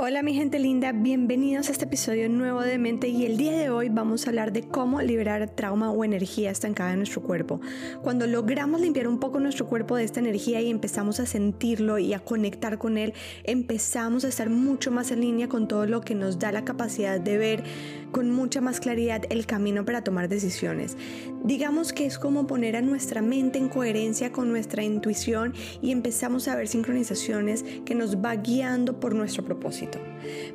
Hola mi gente linda, bienvenidos a este episodio nuevo de Mente y el día de hoy vamos a hablar de cómo liberar trauma o energía estancada en nuestro cuerpo. Cuando logramos limpiar un poco nuestro cuerpo de esta energía y empezamos a sentirlo y a conectar con él, empezamos a estar mucho más en línea con todo lo que nos da la capacidad de ver con mucha más claridad el camino para tomar decisiones. Digamos que es como poner a nuestra mente en coherencia con nuestra intuición y empezamos a ver sincronizaciones que nos va guiando por nuestro propósito.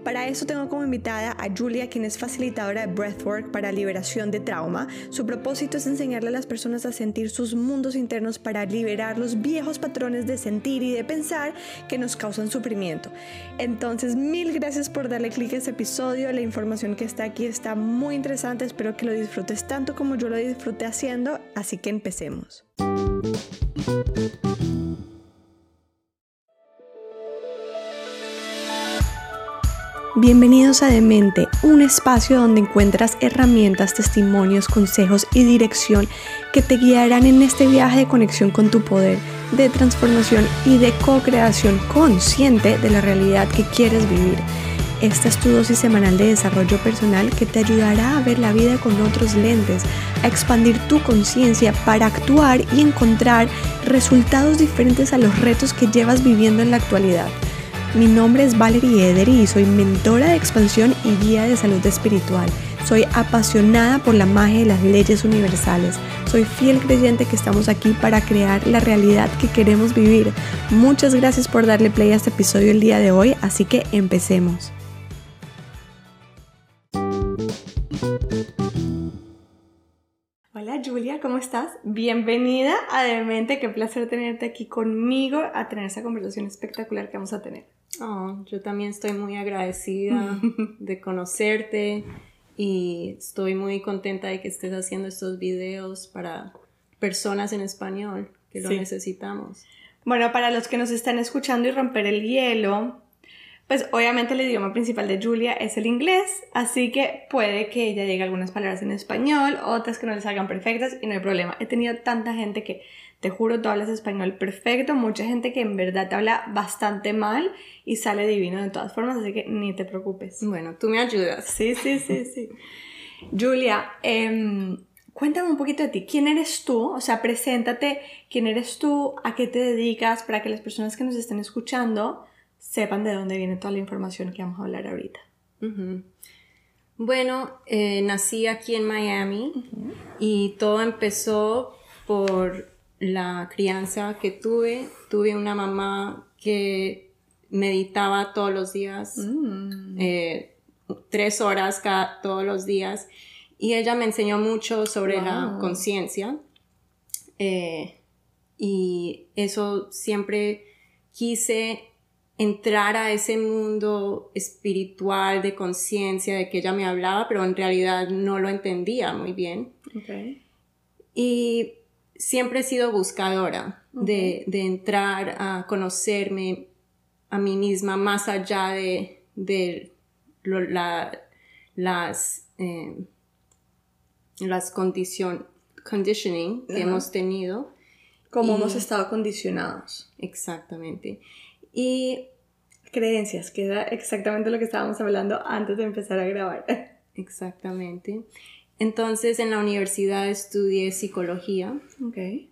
Para eso tengo como invitada a Julia, quien es facilitadora de Breathwork para liberación de trauma. Su propósito es enseñarle a las personas a sentir sus mundos internos para liberar los viejos patrones de sentir y de pensar que nos causan sufrimiento. Entonces, mil gracias por darle clic a este episodio. La información que está aquí está muy interesante. Espero que lo disfrutes tanto como yo lo disfruté haciendo. Así que empecemos. Bienvenidos a Demente, un espacio donde encuentras herramientas, testimonios, consejos y dirección que te guiarán en este viaje de conexión con tu poder, de transformación y de co-creación consciente de la realidad que quieres vivir. Esta es tu dosis semanal de desarrollo personal que te ayudará a ver la vida con otros lentes, a expandir tu conciencia para actuar y encontrar resultados diferentes a los retos que llevas viviendo en la actualidad. Mi nombre es Valerie Ederi y soy mentora de expansión y guía de salud espiritual. Soy apasionada por la magia de las leyes universales. Soy fiel creyente que estamos aquí para crear la realidad que queremos vivir. Muchas gracias por darle play a este episodio el día de hoy, así que empecemos. Julia, ¿cómo estás? Bienvenida a Demente, qué placer tenerte aquí conmigo a tener esa conversación espectacular que vamos a tener. Oh, yo también estoy muy agradecida de conocerte y estoy muy contenta de que estés haciendo estos videos para personas en español que lo necesitamos. Bueno, para los que nos están escuchando y romper el hielo, pues obviamente el idioma principal de Julia es el inglés, así que puede que ella diga algunas palabras en español, otras que no les salgan perfectas y no hay problema. He tenido tanta gente que te juro, tú hablas español perfecto, mucha gente que en verdad te habla bastante mal y sale divino de todas formas, así que ni te preocupes. Bueno, tú me ayudas. Sí, sí, sí, sí. Julia, em, cuéntame un poquito de ti. ¿Quién eres tú? O sea, preséntate. ¿Quién eres tú? ¿A qué te dedicas? Para que las personas que nos estén escuchando sepan de dónde viene toda la información que vamos a hablar ahorita. Bueno, eh, nací aquí en Miami y todo empezó por la crianza que tuve. Tuve una mamá que meditaba todos los días, mm. eh, tres horas cada, todos los días, y ella me enseñó mucho sobre la conciencia. Eh, y eso siempre quise entrar a ese mundo espiritual de conciencia de que ella me hablaba, pero en realidad no lo entendía muy bien. Y siempre he sido buscadora de, entrar a conocerme a mí misma más allá de, las, eh, las conditioning que hemos tenido. Como hemos estado condicionados. Exactamente. Y creencias, que era exactamente lo que estábamos hablando antes de empezar a grabar. Exactamente. Entonces en la universidad estudié psicología. Okay.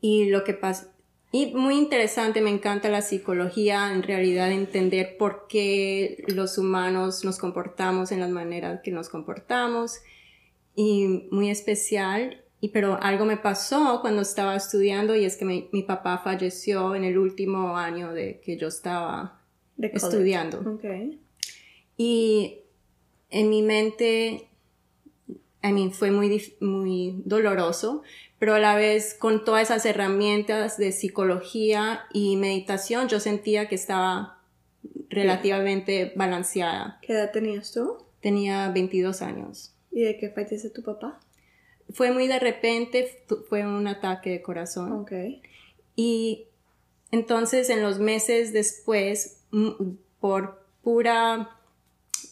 Y lo que pasa, y muy interesante, me encanta la psicología, en realidad entender por qué los humanos nos comportamos en las maneras que nos comportamos. Y muy especial, y pero algo me pasó cuando estaba estudiando y es que mi, mi papá falleció en el último año de que yo estaba estudiando. Okay. Y en mi mente I mean, fue muy, muy doloroso, pero a la vez con todas esas herramientas de psicología y meditación, yo sentía que estaba relativamente balanceada. ¿Qué edad tenías tú? Tenía 22 años. ¿Y de qué fallece tu papá? Fue muy de repente, fue un ataque de corazón. Ok. Y entonces en los meses después, por pura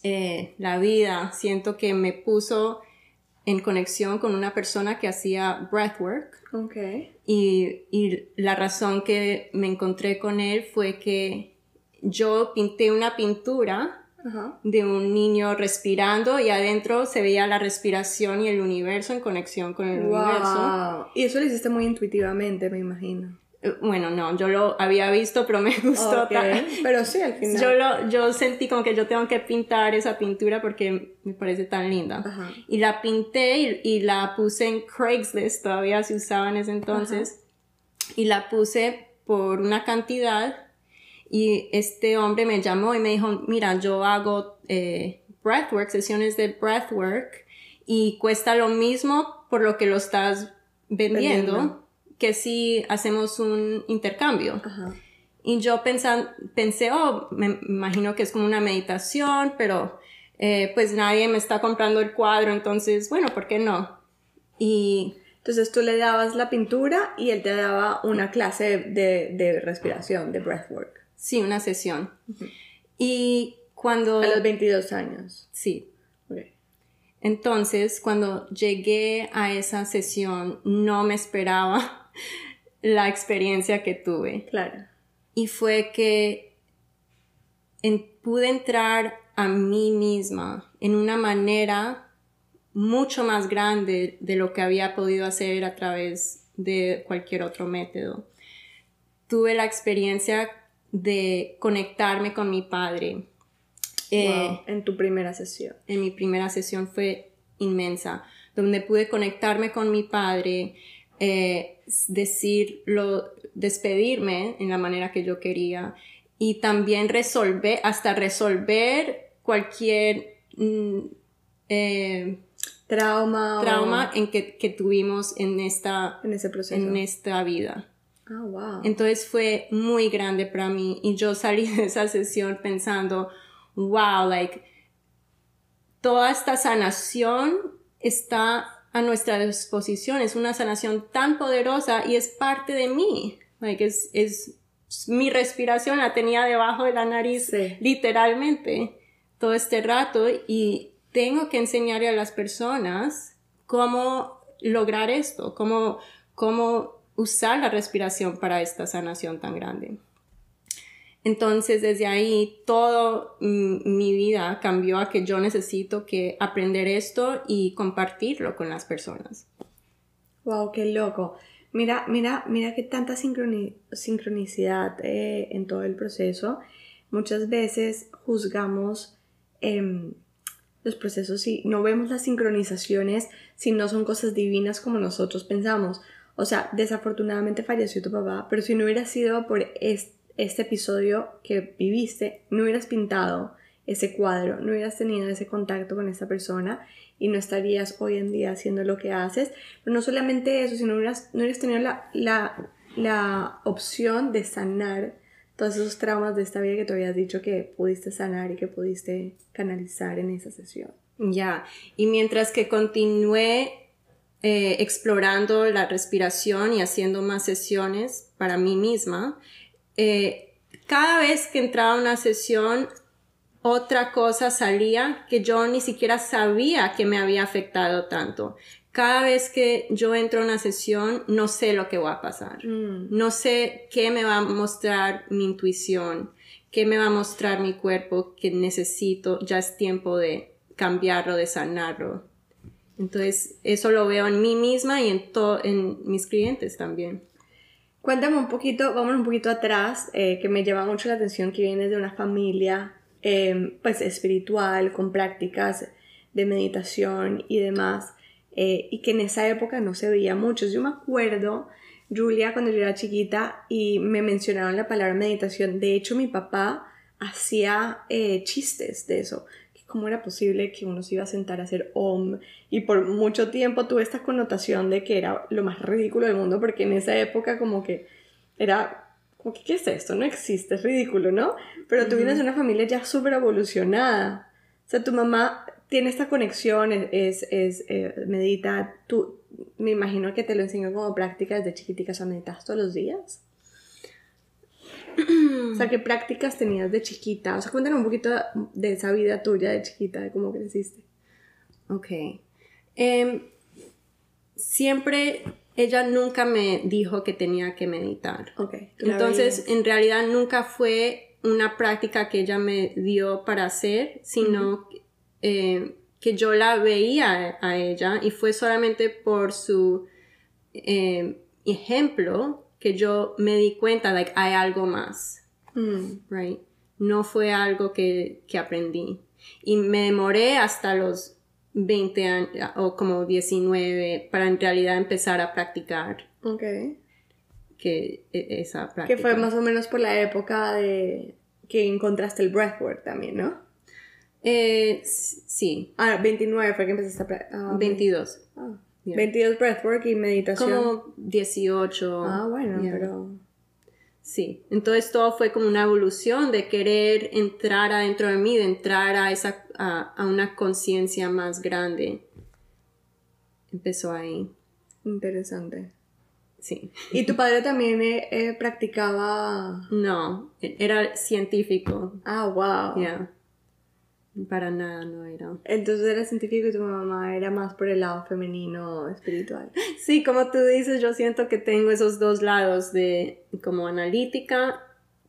eh, la vida, siento que me puso en conexión con una persona que hacía breathwork. Okay. Y, y, la razón que me encontré con él fue que yo pinté una pintura de un niño respirando y adentro se veía la respiración y el universo en conexión con el universo. Y eso lo hiciste muy intuitivamente, me imagino. Bueno, no, yo lo había visto, pero me gustó. Pero sí, al final. Yo, lo, yo sentí como que yo tengo que pintar esa pintura porque me parece tan linda. Y la pinté y, la puse en Craigslist, todavía se usaba en ese entonces. Y la puse por una cantidad y este hombre me llamó y me dijo, mira, yo hago eh, breathwork, sesiones de breathwork y cuesta lo mismo por lo que lo estás vendiendo, que si hacemos un intercambio. Y yo pensé, oh, me imagino que es como una meditación, pero eh, pues nadie me está comprando el cuadro, entonces, bueno, ¿por qué no? Y entonces tú le dabas la pintura y él te daba una clase de, de respiración, de breathwork. Sí, una sesión. Y cuando... A los 22 años. Sí. Entonces, cuando llegué a esa sesión, no me esperaba la experiencia que tuve. Claro. Y fue que pude entrar a mí misma en una manera mucho más grande de lo que había podido hacer a través de cualquier otro método. Tuve la experiencia de conectarme con mi padre. Eh, en tu primera sesión. En mi primera sesión fue inmensa, donde pude conectarme con mi padre, eh, decirlo, despedirme en la manera que yo quería y también resolver, hasta resolver cualquier mm, eh, trauma, trauma en que, que, tuvimos en esta, en, ese proceso. en esta vida. Ah, wow. Entonces fue muy grande para mí y yo salí de esa sesión pensando, wow, like, toda esta sanación está a nuestra disposición, es una sanación tan poderosa y es parte de mí, like, es, es mi respiración la tenía debajo de la nariz literalmente todo este rato. Y tengo que enseñarle a las personas cómo lograr esto, cómo, cómo usar la respiración para esta sanación tan grande. Entonces, desde ahí, toda mi vida cambió a que yo necesito que aprender esto y compartirlo con las personas. Wow, qué loco. Mira, mira, mira qué tanta sincronicidad eh, en todo el proceso. Muchas veces juzgamos em, los procesos y no vemos las sincronizaciones si no son cosas divinas como nosotros pensamos. O sea, desafortunadamente falleció tu papá, pero si no hubiera sido por este, episodio que viviste, no hubieras pintado ese cuadro, no hubieras tenido ese contacto con esa persona y no estarías hoy en día haciendo lo que haces. Pero no solamente eso, sino no hubieras, no hubieras tenido la, la, la opción de sanar todos esos traumas de esta vida que te habías dicho que pudiste sanar y que pudiste canalizar en esa sesión. Ya, y mientras que continué eh, explorando la respiración y haciendo más sesiones para mí misma, eh, cada vez que entraba a una sesión, otra cosa salía que yo ni siquiera sabía que me había afectado tanto. Cada vez que yo entro a una sesión, no sé lo que va a pasar. Mm. No sé qué me va a mostrar mi intuición, qué me va a mostrar mi cuerpo que necesito, ya es tiempo de cambiarlo, de sanarlo. Entonces, eso lo veo en mí misma y en, en mis clientes también. Cuéntame un poquito, vamos un poquito atrás, eh, que me llama mucho la atención que vienes de una familia em, pues espiritual, con prácticas de meditación y demás, eh, y que en esa época no se veía mucho. Yo me acuerdo, Julia, cuando yo era chiquita y me mencionaron la palabra meditación, de hecho mi papá hacía eh, chistes de eso cómo era posible que uno se iba a sentar a hacer OM. Y por mucho tiempo tuve esta connotación de que era lo más ridículo del mundo porque en esa época como que era como que qué es esto, no existe, es ridículo, ¿no? Pero tú vienes de una familia ya súper evolucionada, o sea, tu mamá tiene esta conexión, es, es, eh, medita, tú, me imagino que te lo enseñó como práctica desde chiquitica, o sea, meditas todos los días. o sea, ¿qué prácticas tenías de chiquita? O sea, cuéntanos un poquito de esa vida tuya de chiquita, de cómo creciste. Ok. Em, siempre ella nunca me dijo que tenía que meditar. Ok. Entonces, en realidad nunca fue una práctica que ella me dio para hacer, sino eh, que yo la veía a ella y fue solamente por su eh, ejemplo que yo me di cuenta que hay algo más, Mm. right? No fue algo que, que aprendí. Y me demoré hasta los 20 años o como 19 para en realidad empezar a practicar Ok. que e- esa práctica. Que fue más o menos por la época de que encontraste el breathwork también, ¿no? Eh, sí, Ah, 29 fue que empezaste a practicar. 22. Ah, Yeah. 22 breathwork y meditación. Como 18. Ah, bueno, Yeah. pero... Sí, entonces todo fue como una evolución de querer entrar adentro de mí, de entrar a, esa, a, a una conciencia más grande. Empezó ahí, Interesante. sí. ¿Y tu padre también eh, eh, practicaba...? No, e- era científico, Ah, wow. ya. Para nada no era. Entonces era científico y tu mamá era más por el lado femenino espiritual. Sí, como tú dices, yo siento que tengo esos dos lados de como analítica,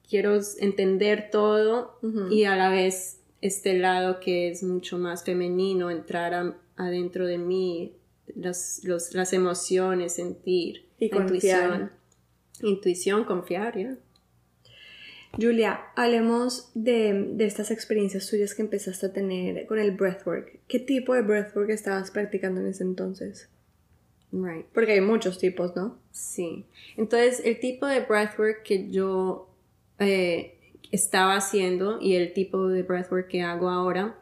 quiero entender todo y a la vez este lado que es mucho más femenino, entrar a- adentro de mí, las, los- las emociones, sentir, Y confiar. intuición. Intuición, confiar, ya. Julia, hablemos de, de estas experiencias tuyas que empezaste a tener con el breathwork. ¿Qué tipo de breathwork estabas practicando en ese entonces? Right. Porque hay muchos tipos, ¿no? Sí. Entonces, el tipo de breathwork que yo eh, estaba haciendo y el tipo de breathwork que hago ahora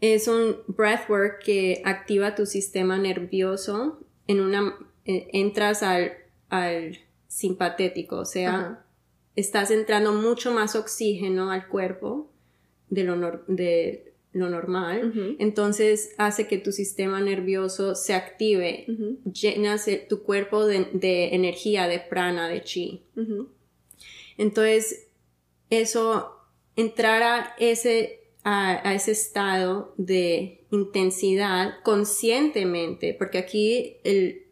es un breathwork que activa tu sistema nervioso en una eh, entras al, al simpatético, o sea, Ajá. Estás entrando mucho más oxígeno al cuerpo de lo, nor- de lo normal, entonces hace que tu sistema nervioso se active llenas eh, tu cuerpo de, de energía, de prana, de chi. Entonces, eso, entrar a ese, a, a ese estado de intensidad conscientemente, porque aquí el-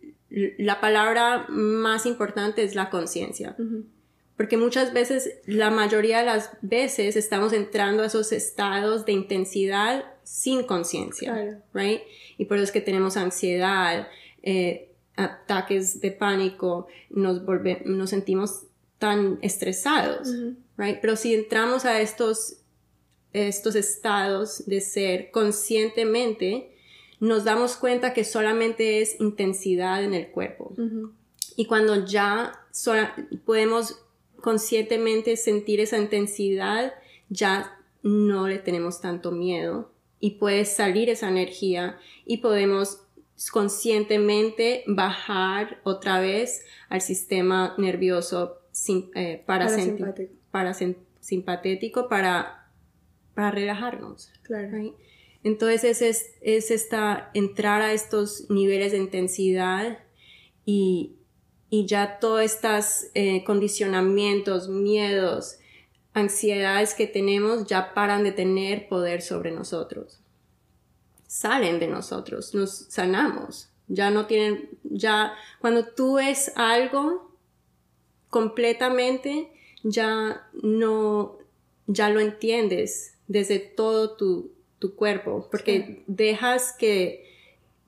la palabra más importante es la conciencia. Porque muchas veces, la mayoría de las veces, estamos entrando a esos estados de intensidad sin conciencia, Claro. right? Y por eso es que tenemos ansiedad, eh, ataques de pánico, nos, volve- nos sentimos tan estresados, Ujú. right? Pero si entramos a estos, estos estados de ser conscientemente, nos damos cuenta que solamente es intensidad en el cuerpo. Ujú. Y cuando ya sola- podemos conscientemente sentir esa intensidad, ya no le tenemos tanto miedo y puede salir esa energía y podemos conscientemente bajar otra vez al sistema nervioso sim- eh, parasenti- Parasimpático. parasen- simpatético para, para relajarnos. Claro. right? Entonces es, es esta, entrar a estos niveles de intensidad y, y ya todos estos eh, condicionamientos, miedos, ansiedades que tenemos ya paran de tener poder sobre nosotros. Salen de nosotros, nos sanamos. Ya no tienen, ya cuando tú ves algo completamente, ya no, ya lo entiendes desde todo tu, tu cuerpo, porque dejas que,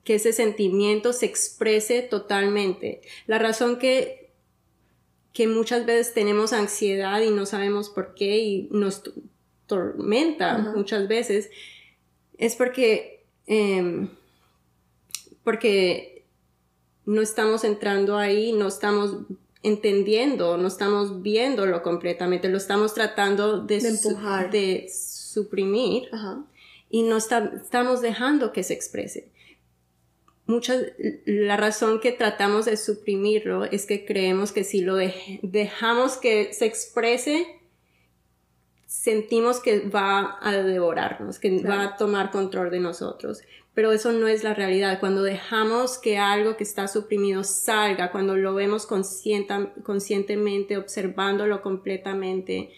que ese sentimiento se exprese totalmente. La razón que, que muchas veces tenemos ansiedad y no sabemos por qué y nos to- tormenta muchas veces es porque, em, porque no estamos entrando ahí, no estamos entendiendo, no estamos viéndolo completamente, lo estamos tratando de, De su- empujar. de suprimir Ajá. y no está- estamos dejando que se exprese. Muchas, la razón que tratamos de suprimirlo es que creemos que si lo dej- dejamos que se exprese, sentimos que va a devorarnos, que Claro. va a tomar control de nosotros. Pero eso no es la realidad. Cuando dejamos que algo que está suprimido salga, cuando lo vemos conscientemente, observándolo completamente,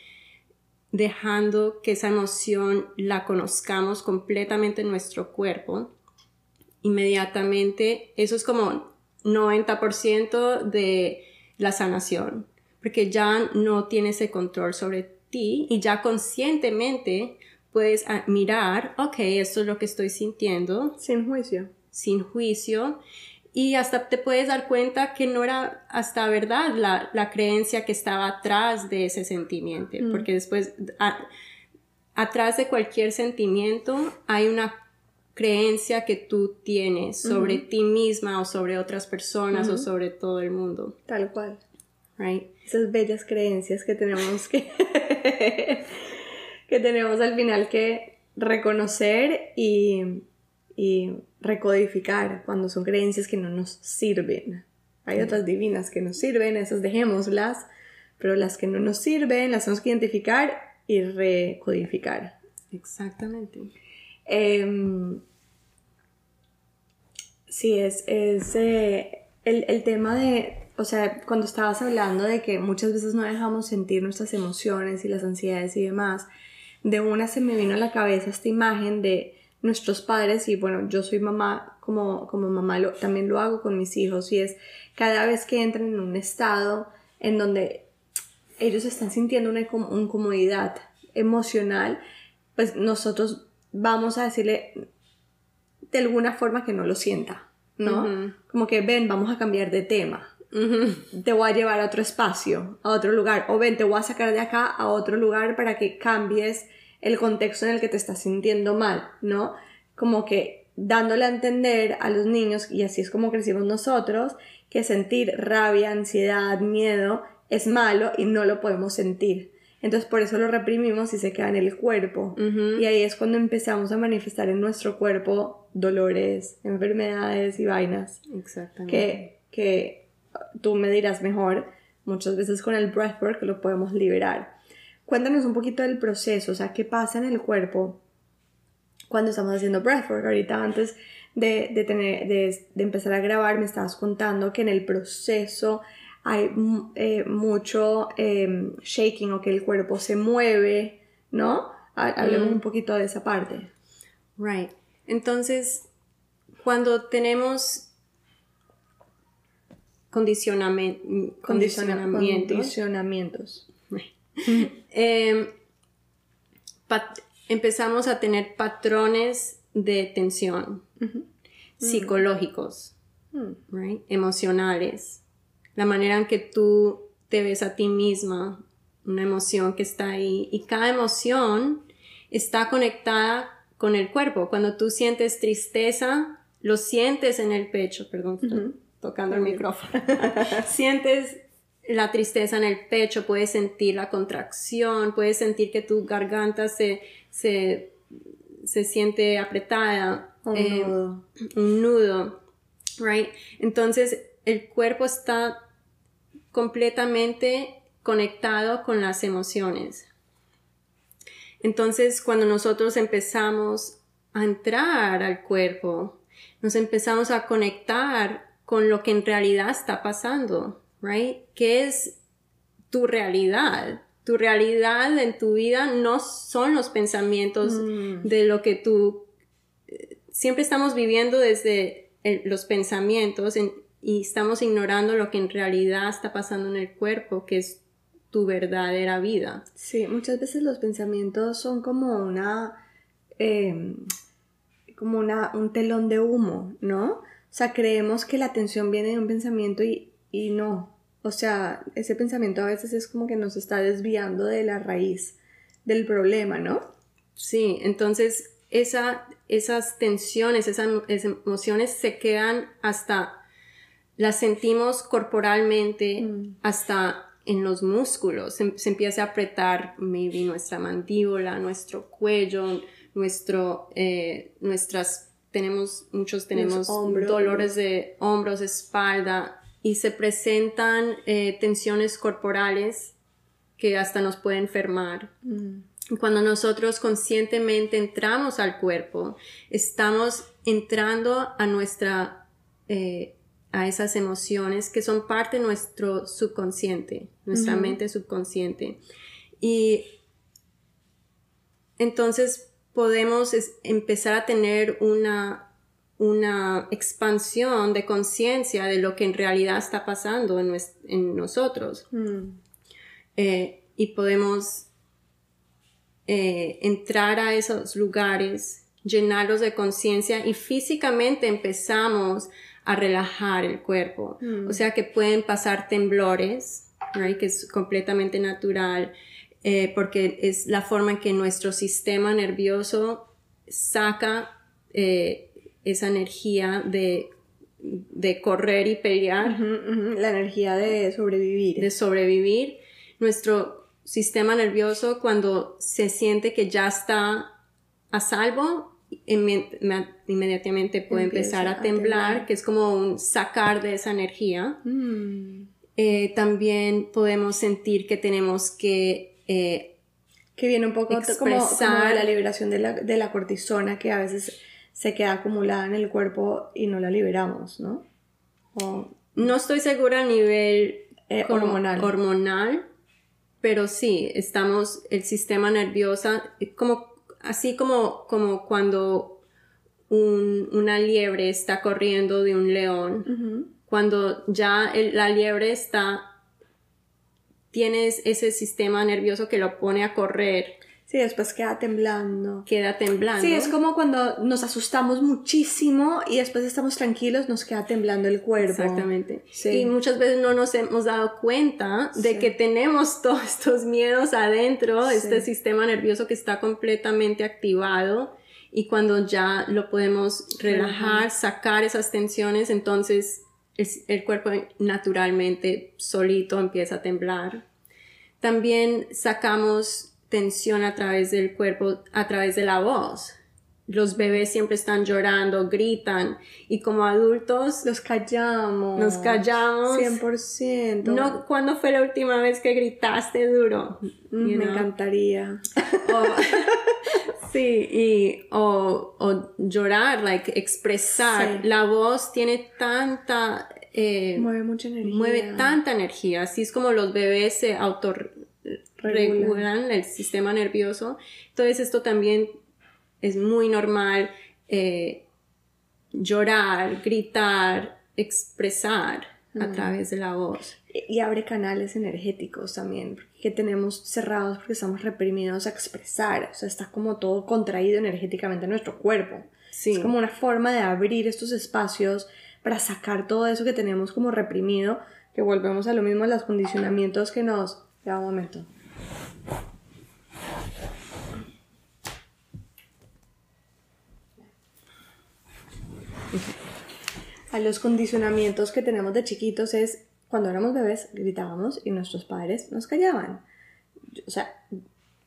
dejando que esa emoción la conozcamos completamente en nuestro cuerpo, inmediatamente eso es como 90% de la sanación, porque ya no tiene ese control sobre ti y ya conscientemente puedes ah, mirar, ok, esto es lo que estoy sintiendo. Sin juicio. Sin juicio. Y hasta te puedes dar cuenta que no era hasta verdad la, creencia que estaba atrás de ese sentimiento, mm. porque después, atrás de cualquier sentimiento hay una creencia que tú tienes sobre ti misma o sobre otras personas o sobre todo el mundo. Tal cual. Right? Esas bellas creencias que tenemos que que tenemos al final que reconocer y, recodificar cuando son creencias que no nos sirven. Hay otras divinas que nos sirven, esas dejémoslas, pero las que no nos sirven las tenemos que identificar y recodificar. Exactamente. Em, sí, es, es eh, el, el, tema de, o sea, cuando estabas hablando de que muchas veces no dejamos sentir nuestras emociones y las ansiedades y demás, de una se me vino a la cabeza esta imagen de nuestros padres y bueno, yo soy mamá, como, como mamá lo, también lo hago con mis hijos y es cada vez que entran en un estado en donde ellos están sintiendo una incomodidad emocional, pues nosotros vamos a decirle de alguna forma que no lo sienta, ¿no? Como que ven, vamos a cambiar de tema. Te voy a llevar a otro espacio, a otro lugar, o ven, te voy a sacar de acá a otro lugar para que cambies el contexto en el que te estás sintiendo mal, ¿no? Como que dándole a entender a los niños, y así es como crecimos nosotros, que sentir rabia, ansiedad, miedo es malo y no lo podemos sentir. Entonces por eso lo reprimimos y se queda en el cuerpo. Y ahí es cuando empezamos a manifestar en nuestro cuerpo dolores, enfermedades y vainas. Exactamente. Que, que tú me dirás mejor, muchas veces con el breathwork lo podemos liberar. Cuéntanos un poquito del proceso, o sea, qué pasa en el cuerpo cuando estamos haciendo breathwork. Ahorita antes de, de, tener, de, empezar a grabar me estabas contando que en el proceso hay eh, mucho em, shaking o que el cuerpo se mueve, ¿no? Hablemos mm. un poquito de esa parte. Right. Entonces, cuando tenemos condicionamientos. condicionamientos. Em, empezamos a tener patrones de tensión psicológicos, mm. emocionales, la manera en que tú te ves a ti misma, una emoción que está ahí y cada emoción está conectada con el cuerpo. Cuando tú sientes tristeza, lo sientes en el pecho, perdón, tocando el micrófono. sientes la tristeza en el pecho, puedes sentir la contracción, puedes sentir que tu garganta se, se, siente apretada. Un eh, nudo. Un nudo, right? Entonces, el cuerpo está completamente conectado con las emociones. Entonces, cuando nosotros empezamos a entrar al cuerpo, nos empezamos a conectar con lo que en realidad está pasando, right? ¿Qué es tu realidad? Tu realidad en tu vida no son los pensamientos mm. de lo que tú siempre estamos viviendo desde los pensamientos y estamos ignorando lo que en realidad está pasando en el cuerpo, que es tu verdadera vida. Sí, muchas veces los pensamientos son como una, em, como una, un telón de humo, ¿no? O sea, creemos que la atención viene de un pensamiento y, no. O sea, ese pensamiento a veces es como que nos está desviando de la raíz del problema, ¿no? Sí, entonces esa, esas tensiones, esas, emociones se quedan hasta, las sentimos corporalmente, mm. hasta en los músculos. Se, se, empieza a apretar, maybe, nuestra mandíbula, nuestro cuello, nuestro, eh, nuestras tenemos, muchos tenemos dolores de hombros, espalda y se presentan eh, tensiones corporales que hasta nos pueden enfermar. Mm. Cuando nosotros conscientemente entramos al cuerpo, estamos entrando a nuestra, eh, a esas emociones que son parte de nuestro subconsciente, nuestra mente subconsciente. Y entonces podemos empezar a tener una, una expansión de conciencia de lo que en realidad está pasando en, nosotros. Mm. Eh, y podemos eh, entrar a esos lugares, llenarlos de conciencia y físicamente empezamos a relajar el cuerpo. Mm. O sea que pueden pasar temblores, right, que es completamente natural, eh, porque es la forma en que nuestro sistema nervioso saca eh, esa energía de, de correr y pelear, La energía de sobrevivir. de sobrevivir. Nuestro sistema nervioso cuando se siente que ya está a salvo, inmediatamente puede Empieza empezar a a temblar, temblar. que es como un sacar de esa energía. Mm. Eh, también podemos sentir que tenemos que eh, Que viene un poco t- como, como Expresar. de la liberación de la, de la cortisona que a veces se queda acumulada en el cuerpo y no la liberamos, ¿no? O- no estoy segura a nivel Eh, hormonal. hormonal, pero sí, estamos, el sistema nervioso, como, así como, como cuando un- una liebre está corriendo de un león, cuando ya el- la liebre está, tienes ese sistema nervioso que lo pone a correr, Sí, después queda temblando. queda temblando. Sí, es como cuando nos asustamos muchísimo y después estamos tranquilos, nos queda temblando el cuerpo. Exactamente. Sí. Y muchas veces no nos hemos dado cuenta de Sí. que tenemos todos estos miedos adentro, Sí. este sistema nervioso que está completamente activado y cuando ya lo podemos relajar, sacar esas tensiones, entonces es- el cuerpo naturalmente solito empieza a temblar. También sacamos tensión a través del cuerpo, a través de la voz. Los bebés siempre están llorando, gritan y como adultos Los callamos. Nos callamos. 100%. no, ¿cuándo fue la última vez que gritaste duro? Mm, me know? encantaría. O- sí, y, o, o llorar, like, expresar. Sí. La voz tiene tanta, eh, Mueve mucha energía. mueve tanta energía. Así es como los bebés se autorregulan el sistema nervioso. Entonces esto también es muy normal. eh, llorar, gritar, expresar a través de la voz. Y abre canales energéticos también, que tenemos cerrados porque estamos reprimidos a expresar. O sea, está como todo contraído energéticamente en nuestro cuerpo. Sí. Es como una forma de abrir estos espacios para sacar todo eso que tenemos como reprimido, que volvemos a lo mismo, a los condicionamientos que nos... Ya, un momento. A los condicionamientos que tenemos de chiquitos es cuando éramos bebés gritábamos y nuestros padres nos callaban. Yo- O sea,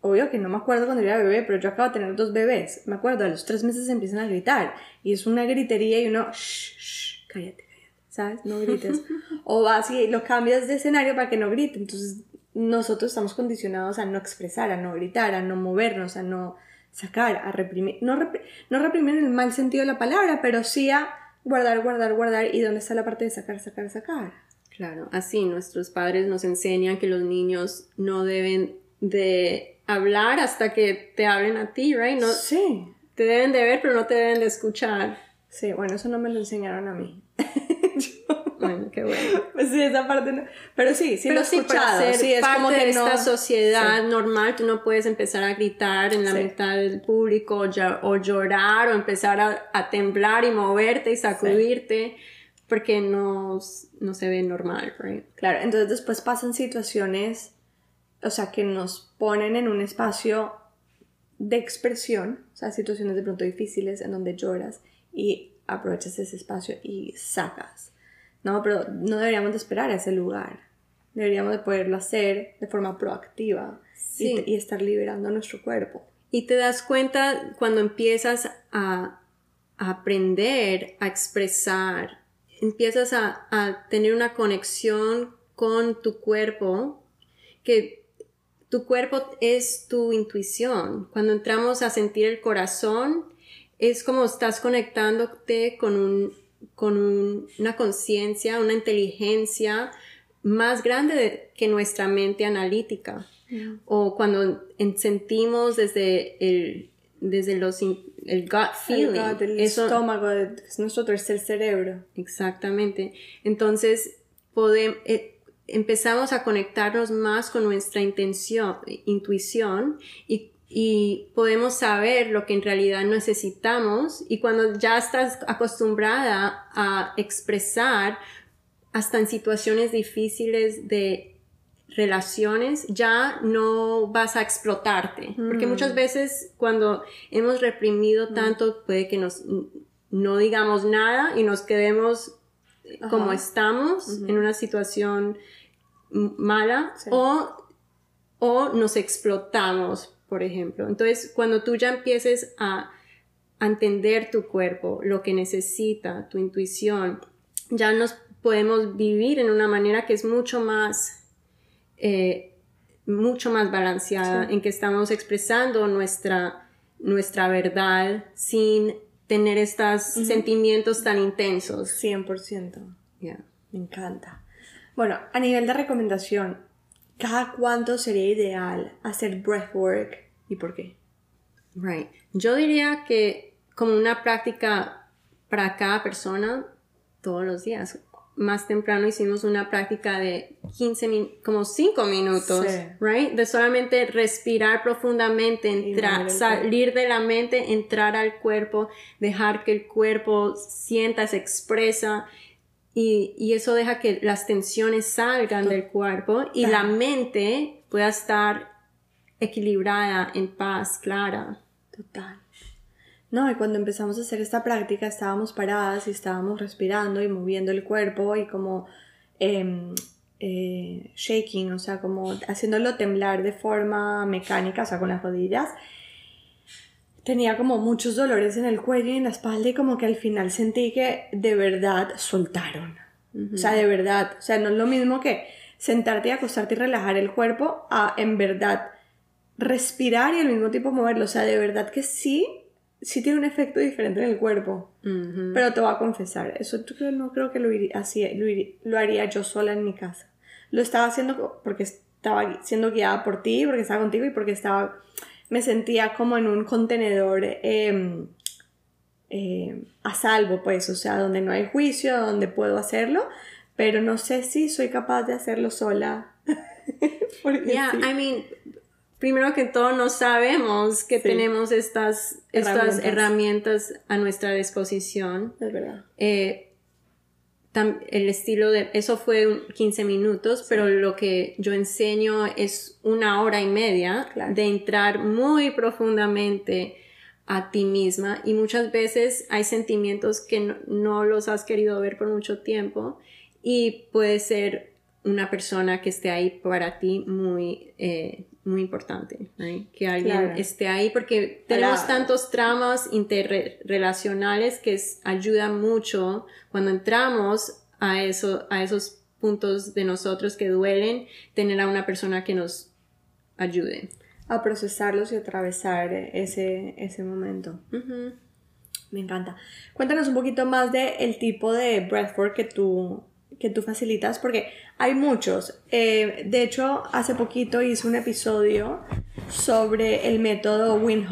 obvio que no me acuerdo cuando era bebé, pero yo acabo de tener dos bebés. Me acuerdo, a los tres meses empiezan a gritar y es una gritería y uno, shh, shh, cállate, cállate, ¿sabes? No grites. o vas y lo cambias de escenario para que no grite. Entonces, nosotros estamos condicionados a no expresar, a no gritar, a no movernos, a no sacar, a reprimir. No, repri- no reprimir en el mal sentido de la palabra, pero sí a guardar, guardar, guardar. ¿Y dónde está la parte de sacar, sacar, sacar? Claro, así nuestros padres nos enseñan que los niños no deben de hablar hasta que te hablen a ti, right? No, Sí. te deben de ver, pero no te deben de escuchar. Sí, bueno, eso no me lo enseñaron a mí. Bueno, qué bueno. Pues sí, esa parte no. Pero sí, sí lo pero he sí, escuchado. ser sí, es como que esta no... sociedad normal, tú no puedes empezar a gritar en la Sí. mitad del público o, o llorar o empezar a, a temblar y moverte y sacudirte porque no, no se ve normal, right? Claro, entonces después pasan situaciones, o sea, que nos ponen en un espacio de expresión, o sea, situaciones de pronto difíciles en donde lloras y aprovechas ese espacio y sacas. No, pero no deberíamos de esperar a ese lugar. Deberíamos de poderlo hacer de forma proactiva y Sí. te- y, estar liberando nuestro cuerpo. Y te das cuenta cuando empiezas a, a aprender a expresar, empiezas a, a tener una conexión con tu cuerpo, que tu cuerpo es tu intuición. Cuando entramos a sentir el corazón, es como estás conectándote con, un, con un- una conciencia, una inteligencia más grande de- que nuestra mente analítica. O cuando en- sentimos desde el desde los el gut feeling. El, gut, el eso estómago, es nuestro tercer cerebro. exactamente. Entonces podem- eh, empezamos a conectarnos más con nuestra intención intuición y, y podemos saber lo que en realidad necesitamos. Y cuando ya estás acostumbrada a expresar hasta en situaciones difíciles de relaciones ya no vas a explotarte. Porque muchas veces cuando hemos reprimido tanto puede que nos no digamos nada y nos quedemos como estamos en una situación mala o o nos explotamos por ejemplo. Entonces, cuando tú ya empieces a, entender tu cuerpo, lo que necesita, tu intuición, ya nos podemos vivir en una manera que es mucho más, eh, mucho más balanceada, en que estamos expresando nuestra, nuestra verdad sin tener estos sentimientos tan intensos. 100%. Me encanta. Bueno, a nivel de recomendación, ¿cada cuánto sería ideal hacer breathwork y por qué? Right. Yo diría que como una práctica para cada persona todos los días. Más temprano hicimos una práctica de 15 como 5 minutos, right? De solamente respirar profundamente, entrar, salir de la mente, entrar al cuerpo, dejar que el cuerpo sienta, se expresa y, y eso deja que las tensiones salgan del cuerpo y la mente pueda estar equilibrada, en paz, clara. Total. No, y cuando empezamos a hacer esta práctica estábamos paradas y estábamos respirando y moviendo el cuerpo y como em, eh, shaking, o sea, como haciéndolo temblar de forma mecánica, o sea, con las rodillas. Tenía como muchos dolores en el cuello y en la espalda y como que al final sentí que de verdad soltaron. O sea, de verdad. O sea, no es lo mismo que sentarte y acostarte y relajar el cuerpo a en verdad respirar y al mismo tiempo moverlo. O sea, de verdad que sí, sí tiene un efecto diferente en el cuerpo. Pero te voy a confesar, eso no creo que lo, así, lo, haría yo sola en mi casa. Lo estaba haciendo porque estaba siendo guiada por ti, porque estaba contigo y porque estaba, me sentía como en un contenedor em, em, a salvo, pues, o sea, donde no hay juicio, donde puedo hacerlo, pero no sé si soy capaz de hacerlo sola. yeah, I mean, primero que todo no sabemos que tenemos estas, estas herramientas. a nuestra disposición. Es verdad. Eh, el estilo de, eso fue 15 minutos, pero lo que yo enseño es una hora y media de entrar muy profundamente a ti misma y muchas veces hay sentimientos que no, los has querido ver por mucho tiempo y puede ser una persona que esté ahí para ti muy eh, muy importante, que alguien esté ahí porque tenemos tantos traumas interrelacionales que es, ayuda mucho cuando entramos a, eso, a esos puntos de nosotros que duelen, tener a una persona que nos ayude. A procesarlos y atravesar ese, ese momento. Me encanta. Cuéntanos un poquito más del el tipo de breathwork que tú que tú facilitas, porque hay muchos. Eh, de hecho, hace poquito hice un episodio sobre el método Wim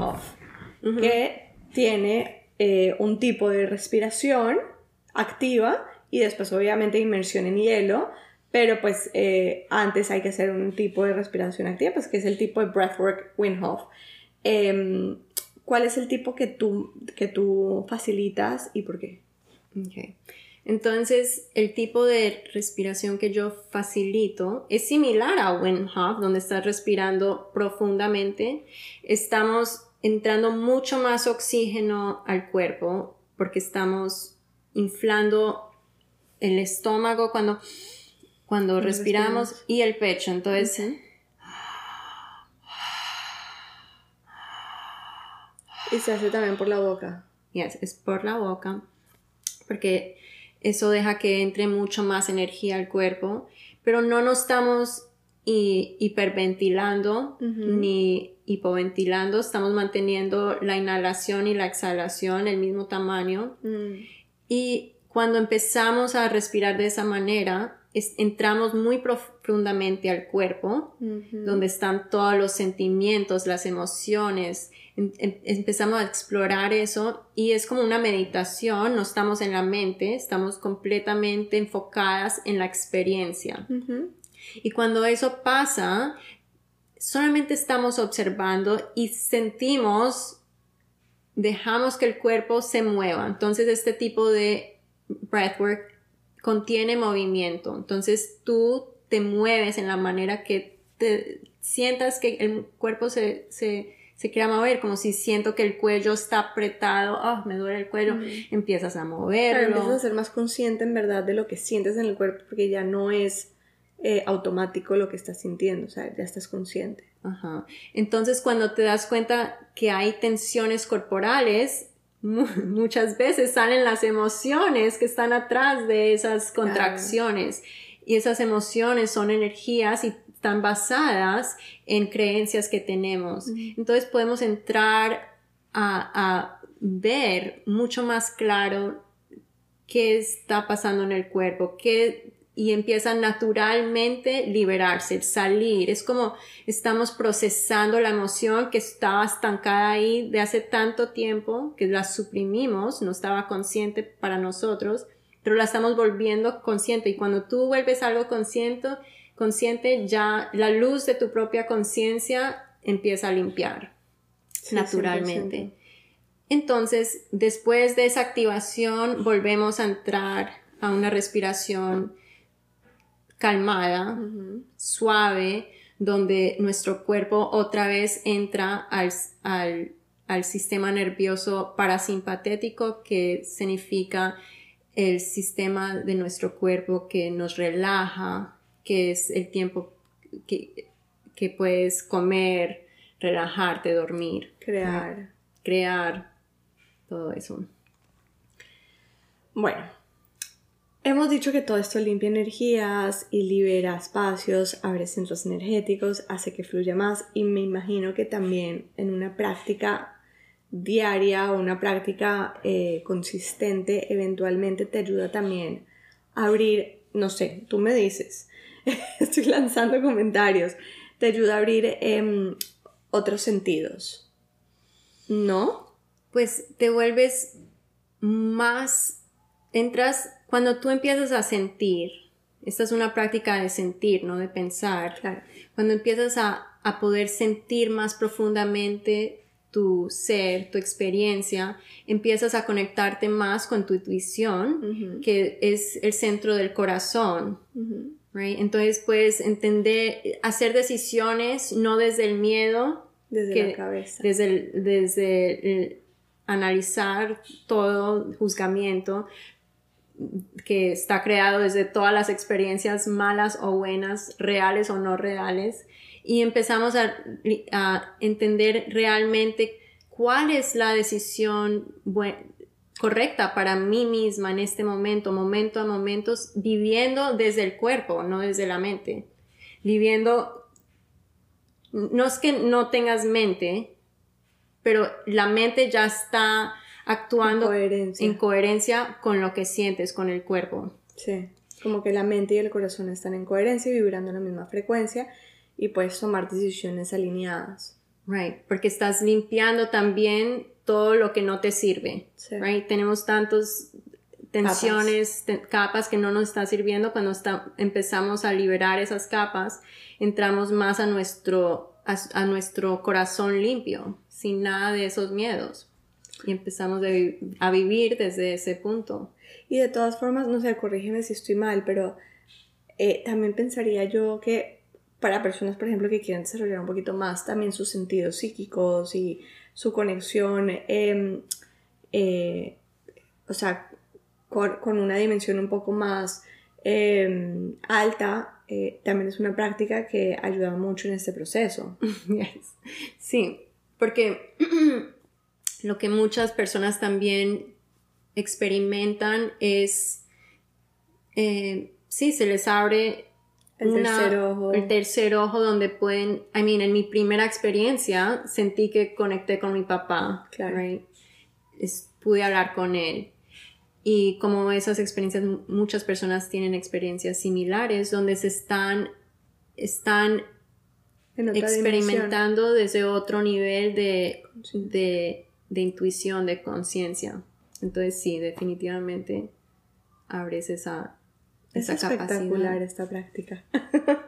que tiene eh, un tipo de respiración activa y después obviamente inmersión en hielo, pero pues eh, antes hay que hacer un tipo de respiración activa, pues que es el tipo de breathwork Wim em, ¿Cuál es el tipo que tú, que tú facilitas y por qué? Okay. Entonces, el tipo de respiración que yo facilito es similar a Wim Hof, donde estás respirando profundamente. Estamos entrando mucho más oxígeno al cuerpo porque estamos inflando el estómago cuando, cuando respiramos, y el pecho. Entonces, y se hace también por la boca. Yes, es por la boca porque eso deja que entre mucho más energía al cuerpo, pero no nos estamos hiperventilando ni hipoventilando, estamos manteniendo la inhalación y la exhalación el mismo tamaño. Mm. Y cuando empezamos a respirar de esa manera, entramos muy profundamente al cuerpo, donde están todos los sentimientos, las emociones, empezamos a explorar eso y es como una meditación, no estamos en la mente, estamos completamente enfocadas en la experiencia. Y cuando eso pasa, solamente estamos observando y sentimos, dejamos que el cuerpo se mueva. Entonces este tipo de breathwork contiene movimiento. Entonces tú te mueves en la manera que te sientas que el cuerpo se, se, se quiera mover, como si siento que el cuello está apretado, oh, me duele el cuello, empiezas a moverlo. empiezas a ser más consciente en verdad de lo que sientes en el cuerpo porque ya no es eh, automático lo que estás sintiendo, o sea, ya estás consciente. Ajá. Entonces, cuando te das cuenta que hay tensiones corporales, muchas veces salen las emociones que están atrás de esas contracciones. Y esas emociones son energías y están basadas en creencias que tenemos. Entonces podemos entrar a, a ver mucho más claro qué está pasando en el cuerpo, qué y empiezan naturalmente liberarse, salir. Es como estamos procesando la emoción que estaba estancada ahí de hace tanto tiempo, que la suprimimos, no estaba consciente para nosotros, pero la estamos volviendo consciente. Y cuando tú vuelves algo consciente, consciente ya la luz de tu propia conciencia empieza a limpiar naturalmente. Entonces, después de esa activación, volvemos a entrar a una respiración calmada, suave, donde nuestro cuerpo otra vez entra al, al, sistema nervioso parasimpatético, que significa el sistema de nuestro cuerpo que nos relaja, que es el tiempo que, que puedes comer, relajarte, dormir. Crear. Crear, todo eso. Bueno, Hemos dicho que todo esto limpia energías y libera espacios, abre centros energéticos, hace que fluya más y me imagino que también en una práctica diaria o una práctica eh, consistente eventualmente te ayuda también a abrir, no sé, tú me dices, estoy lanzando comentarios, te ayuda a abrir em, otros sentidos, ¿no? Pues te vuelves más, entras cuando tú empiezas a sentir, esta es una práctica de sentir, no de pensar, cuando empiezas a, poder sentir más profundamente tu ser, tu experiencia, empiezas a conectarte más con tu intuición, que es el centro del corazón. Entonces puedes entender, hacer decisiones no desde el miedo, desde la cabeza, desde desde analizar todo juzgamiento, que está creado desde todas las experiencias malas o buenas, reales o no reales, y empezamos a, entender realmente cuál es la decisión correcta para mí misma en este momento, momento a momento, viviendo desde el cuerpo, no desde la mente. Viviendo, no es que no tengas mente, pero la mente ya está actuando en coherencia. con lo que sientes, con el cuerpo. Sí, como que la mente y el corazón están en coherencia y vibrando en la misma frecuencia y puedes tomar decisiones alineadas. Right, porque estás limpiando también todo lo que no te sirve. Right, tenemos tantas tensiones, capas. que no nos están sirviendo. Cuando empezamos a liberar esas capas, entramos más a nuestro, a nuestro corazón limpio, sin nada de esos miedos y empezamos a vivir desde ese punto. Y de todas formas, no sé, corrígeme si estoy mal, pero eh, también pensaría yo que para personas, por ejemplo, que quieren desarrollar un poquito más también sus sentidos psíquicos y su conexión, em, eh, o sea, con, una dimensión un poco más em, alta, eh, también es una práctica que ayuda mucho en este proceso. Sí, porque lo que muchas personas también experimentan es, eh, sí, se les abre el tercer ojo. El tercer ojo donde pueden, I mean, en mi primera experiencia sentí que conecté con mi papá. Claro. pude hablar con él. Y como esas experiencias, muchas personas tienen experiencias similares donde se están, están experimentando desde otro nivel de, de de intuición, de conciencia. Entonces sí, definitivamente abres esa, Es espectacular esta práctica.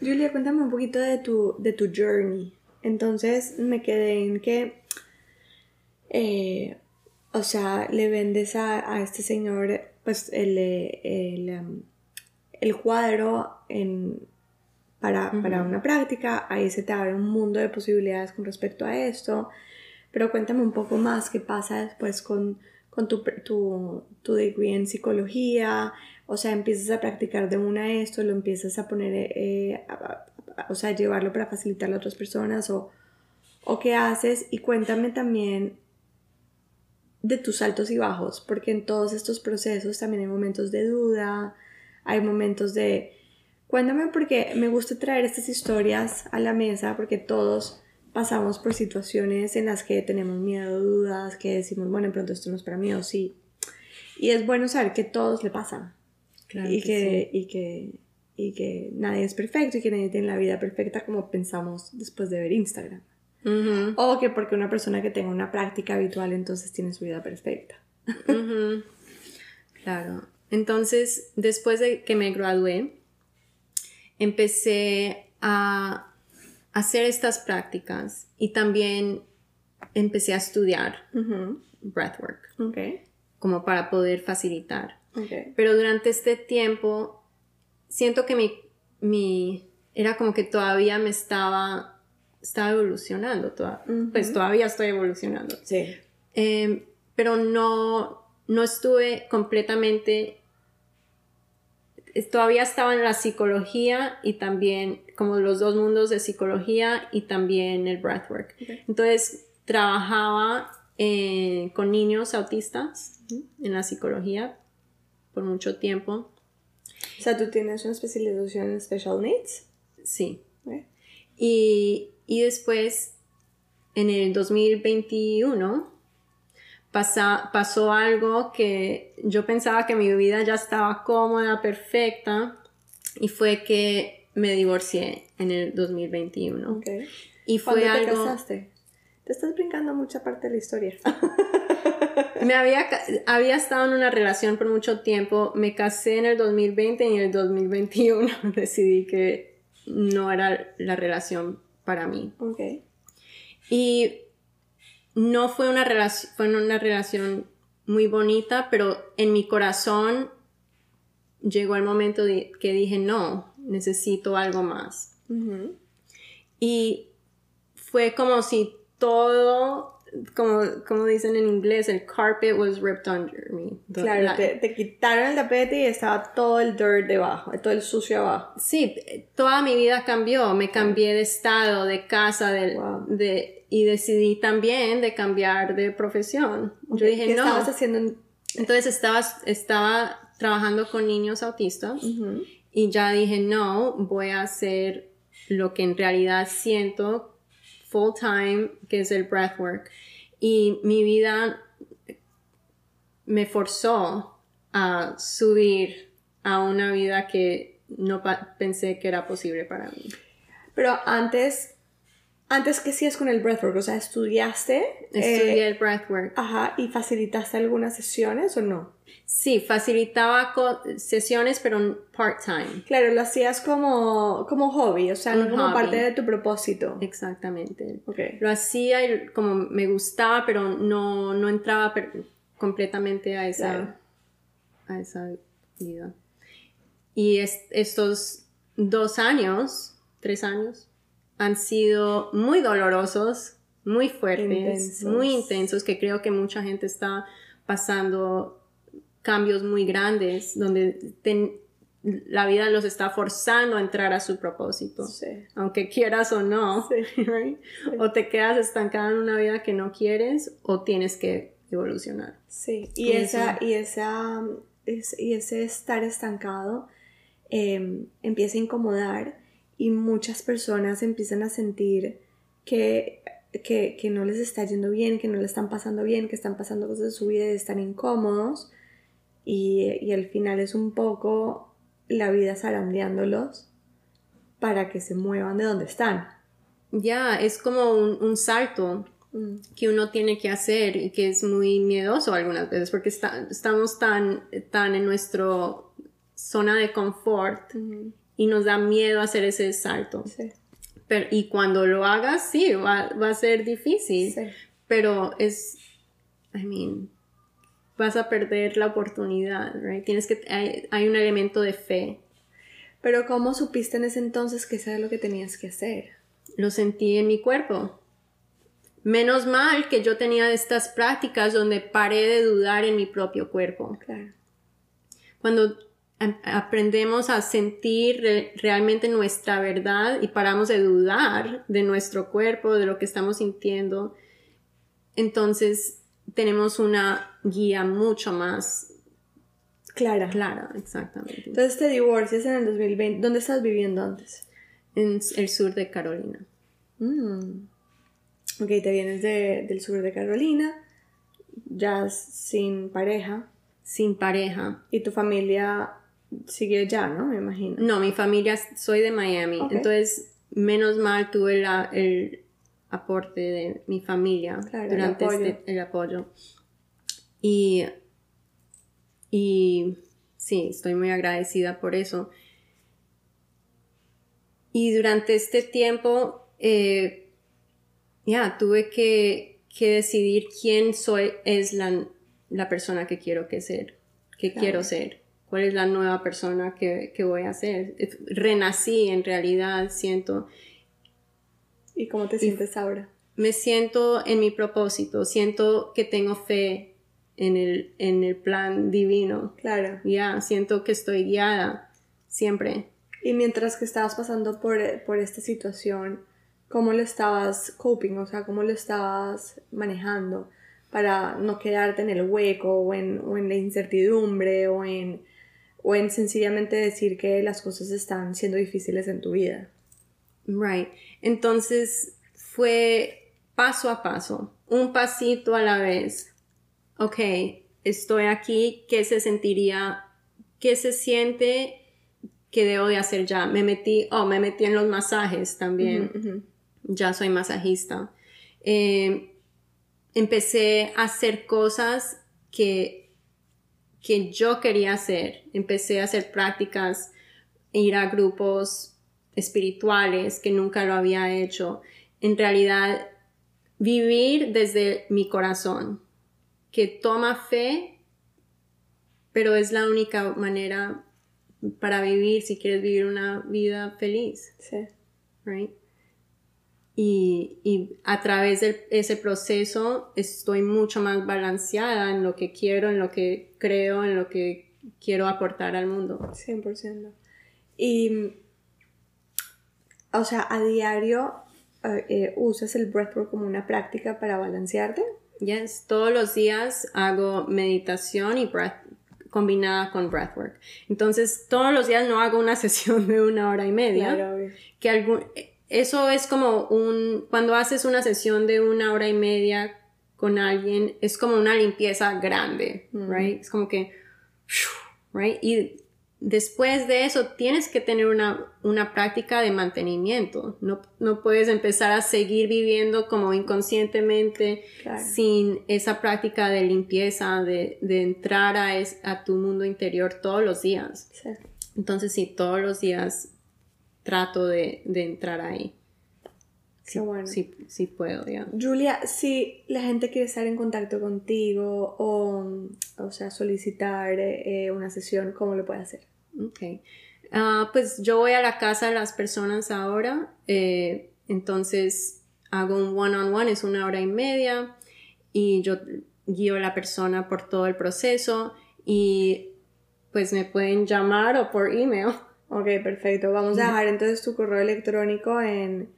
Julia, cuéntame un poquito de tu, de tu journey. Entonces me quedé en que, eh, o sea, le vendes a, este señor pues el, el, um, el cuadro en, para, para, una práctica, ahí se te abre un mundo de posibilidades con respecto a esto, pero cuéntame un poco más qué pasa después con, con tu, tu, tu degree en psicología, o sea, empiezas a practicar de una esto, lo empiezas a poner, eh, o sea, llevarlo para facilitarlo a otras personas o, o qué haces y cuéntame también de tus altos y bajos, porque en todos estos procesos también hay momentos de duda, hay momentos de... Cuéntame porque me gusta traer estas historias a la mesa porque todos pasamos por situaciones en las que tenemos miedo, dudas, que decimos, bueno, de pronto esto no es para mí o sí. Y es bueno saber que todos le pasan y, que, y, que, y que nadie es perfecto y que nadie tiene la vida perfecta como pensamos después de ver Instagram. O que porque una persona que tenga una práctica habitual entonces tiene su vida perfecta. Claro. Entonces, después de que me gradué, empecé a hacer estas prácticas y también empecé a estudiar breathwork. Como para poder facilitar. Pero durante este tiempo, siento que mi, mi, era como que todavía me estaba, estaba evolucionando, pues todavía estoy evolucionando. Sí. Em, pero no, no estuve completamente, todavía estaba en la psicología y también como los dos mundos de psicología y también el breathwork. Entonces, trabajaba eh, con niños autistas en la psicología, por mucho tiempo. O sea, tú tienes una especialización en Special Needs. Sí. Y, y, después, en el 2021, pasa, pasó algo que yo pensaba que mi vida ya estaba cómoda, perfecta, y fue que me divorcié en el 2021. Okay. Y fue algo... te casaste? Te estás brincando mucha parte de la historia. me había, había estado en una relación por mucho tiempo, me casé en el 2020 y en el 2021 decidí que no era la relación para mí. Okay. Y no fue una, relación, fue una relación muy bonita, pero en mi corazón llegó el momento de que dije, no, necesito algo más. Y fue como si todo como, como dicen en inglés, el carpet was ripped under me. Claro, te, quitaron el tapete y estaba todo el dirt debajo, todo el sucio abajo. Sí, toda mi vida cambió, me cambié de estado, de casa, de, de y decidí también de cambiar de profesión. Yo dije, ¿Qué no. estabas haciendo? Entonces estaba, estaba trabajando con niños autistas y ya dije, no, voy a hacer lo que en realidad siento full time, que es el breathwork. Y mi vida me forzó a subir a una vida que no pensé que era posible para mí. Pero antes, antes que es con el breathwork, o sea, estudiaste. Estudié eh, el breathwork. Ajá, ¿y facilitaste algunas sesiones o no? Sí, facilitaba sesiones, pero part-time. Claro, lo hacías como, como hobby, o sea, no como parte de tu propósito. Exactamente. Okay. Lo hacía y como me gustaba, pero no, no entraba completamente a esa, a esa vida. Y estos dos años, tres años, han sido muy dolorosos, muy fuertes, muy intensos, que creo que mucha gente está pasando cambios muy grandes donde la vida los está forzando a entrar a su propósito, aunque quieras o no, o te quedas estancada en una vida que no quieres o tienes que evolucionar. Sí, y, esa, y, esa, y ese estar estancado em, empieza a incomodar y muchas personas empiezan a sentir que, que, que, no les está yendo bien, que no le están pasando bien, que están pasando cosas de su vida y están incómodos y, y al final es un poco la vida zarandeándolos para que se muevan de donde están. Ya, es como un, salto mm. que uno tiene que hacer y que es muy miedoso algunas veces porque estamos tan, tan en nuestro zona de confort y nos da miedo hacer ese salto. Pero, y cuando lo hagas, sí, va, a ser difícil. Pero es, I mean, vas a perder la oportunidad, right? Tienes que, hay, hay, un elemento de fe. Pero ¿cómo supiste en ese entonces que eso era lo que tenías que hacer? Lo sentí en mi cuerpo. Menos mal que yo tenía estas prácticas donde paré de dudar en mi propio cuerpo. Claro. Cuando aprendemos a sentir realmente nuestra verdad y paramos de dudar de nuestro cuerpo, de lo que estamos sintiendo, entonces tenemos una guía mucho más clara. Clara, exactamente. Entonces te divorcias en el 2020. ¿Dónde estás viviendo antes? En el sur de Carolina. Mm. Ok, te vienes del sur de Carolina, ya sin pareja. Sin pareja. Y tu familia sigue ya, ¿no? Me imagino. No, mi familia, soy de Miami, entonces menos mal tuve el aporte de mi familia durante este, el apoyo. Y, y sí, estoy muy agradecida por eso. Y durante este tiempo, eh, ya, tuve que, decidir quién soy, es la, la persona que quiero que ser, que quiero ser cuál es la nueva persona que, voy a ser. Renací en realidad, siento. ¿Y cómo te sientes ahora? Me siento en mi propósito, siento que tengo fe en el, en el plan divino. Claro. Ya, siento que estoy guiada siempre. Y mientras que estabas pasando por, por esta situación, ¿cómo lo estabas coping? O sea, ¿cómo lo estabas manejando para no quedarte en el hueco o en, o en la incertidumbre o en o en sencillamente decir que las cosas están siendo difíciles en tu vida. Right. Entonces fue paso a paso, un pasito a la vez. Ok, estoy aquí, ¿qué se sentiría? ¿Qué se siente que debo de hacer ya? Me metí, oh, me metí en los masajes también. Ya soy masajista. Eh, empecé a hacer cosas que que yo quería hacer. Empecé a hacer prácticas, ir a grupos espirituales que nunca lo había hecho. En realidad, vivir desde mi corazón, que toma fe, pero es la única manera para vivir si quieres vivir una vida feliz. Sí. Right? y, a través de ese proceso estoy mucho más balanceada en lo que quiero, en lo que creo, en lo que quiero aportar al mundo. 100%. Y, o sea, a diario eh, eh, usas el breathwork como una práctica para balancearte. Yes, todos los días hago meditación y breath combinada con breathwork. Entonces, todos los días no hago una sesión de una hora y media. Claro, que algún, eso es como un, cuando haces una sesión de una hora y media con alguien, es como una limpieza grande, right? Es como que, right? Y después de eso tienes que tener una, una práctica de mantenimiento. No, no, puedes empezar a seguir viviendo como inconscientemente sin esa práctica de limpieza, de, de entrar a, a, tu mundo interior todos los días. Entonces, sí, todos los días trato de, entrar ahí. Sí, bueno. sí, sí puedo, ya. Julia, si la gente quiere estar en contacto contigo o, o sea, solicitar eh, una sesión, ¿cómo lo puede hacer? Ok. Ah, pues yo voy a la casa de las personas ahora, eh, entonces hago un one-on-one, es una hora y media, y yo guío a la persona por todo el proceso y pues me pueden llamar o por email Ok, perfecto. Vamos a dejar entonces tu correo electrónico en,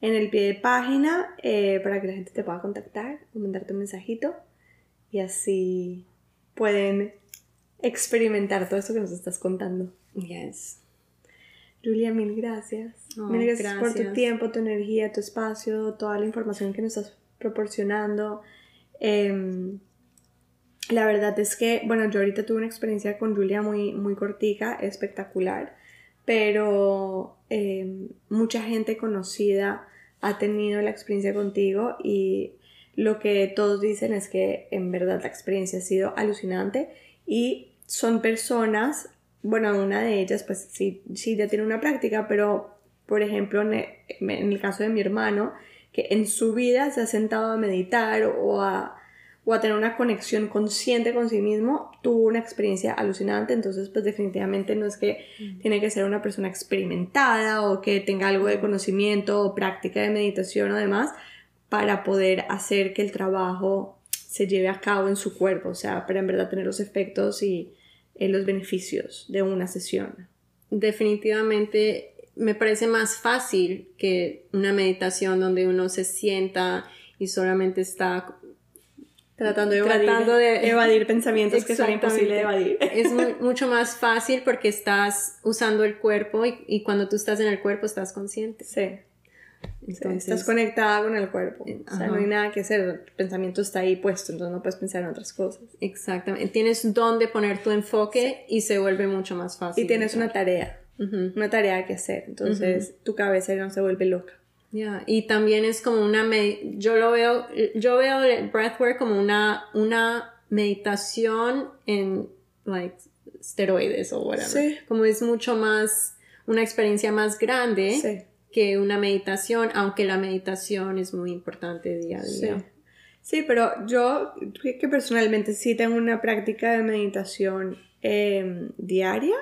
el pie de página eh, para que la gente te pueda contactar o mandarte un mensajito y así pueden experimentar todo esto que nos estás contando. Yes. Julia, mil gracias. mil gracias, por tu tiempo, tu energía, tu espacio, toda la información que nos estás proporcionando. Em, la verdad es que, bueno, yo ahorita tuve una experiencia con Julia muy, muy cortica, espectacular pero em, mucha gente conocida ha tenido la experiencia contigo y lo que todos dicen es que en verdad la experiencia ha sido alucinante y son personas bueno, una de ellas, pues sí, sí ya tiene una práctica, pero por ejemplo, en el caso de mi hermano, que en su vida se ha sentado a meditar o a, o a tener una conexión consciente con sí mismo, tuvo una experiencia alucinante, entonces pues definitivamente no es que mm. tiene que ser una persona experimentada o que tenga algo de conocimiento o práctica de meditación o demás para poder hacer que el trabajo se lleve a cabo en su cuerpo, o sea, para en verdad tener los efectos y eh, los beneficios de una sesión. Definitivamente me parece más fácil que una meditación donde uno se sienta y solamente está tratando de evadir, evadir pensamientos que son imposibles de evadir. Es mucho más fácil porque estás usando el cuerpo y, cuando tú estás en el cuerpo estás consciente. Sí. Entonces, estás conectada con el cuerpo. O sea, no hay nada que hacer. El pensamiento está ahí puesto, entonces no puedes pensar en otras cosas. Exactamente. Tienes donde poner tu enfoque y se vuelve mucho más fácil. Y tienes una tarea una tarea que hacer. Entonces tu cabeza no se vuelve loca. Ya, y también es como una, yo lo veo, yo veo el breathwork como una, una meditación en, like, esteroides o whatever. Como es mucho más, una experiencia más grande que una meditación, aunque la meditación es muy importante día a día. Sí, pero yo que personalmente sí tengo una práctica de meditación em, diaria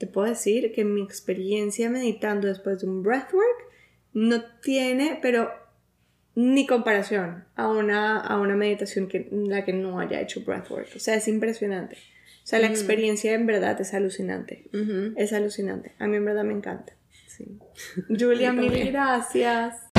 te puedo decir que mi experiencia meditando después de un breathwork no tiene, pero ni comparación a una, a una meditación que la que no haya hecho breathwork. O sea, es impresionante. O sea, la experiencia en verdad es alucinante. Es alucinante. A mí en verdad me encanta. Sí. Julia, mil gracias.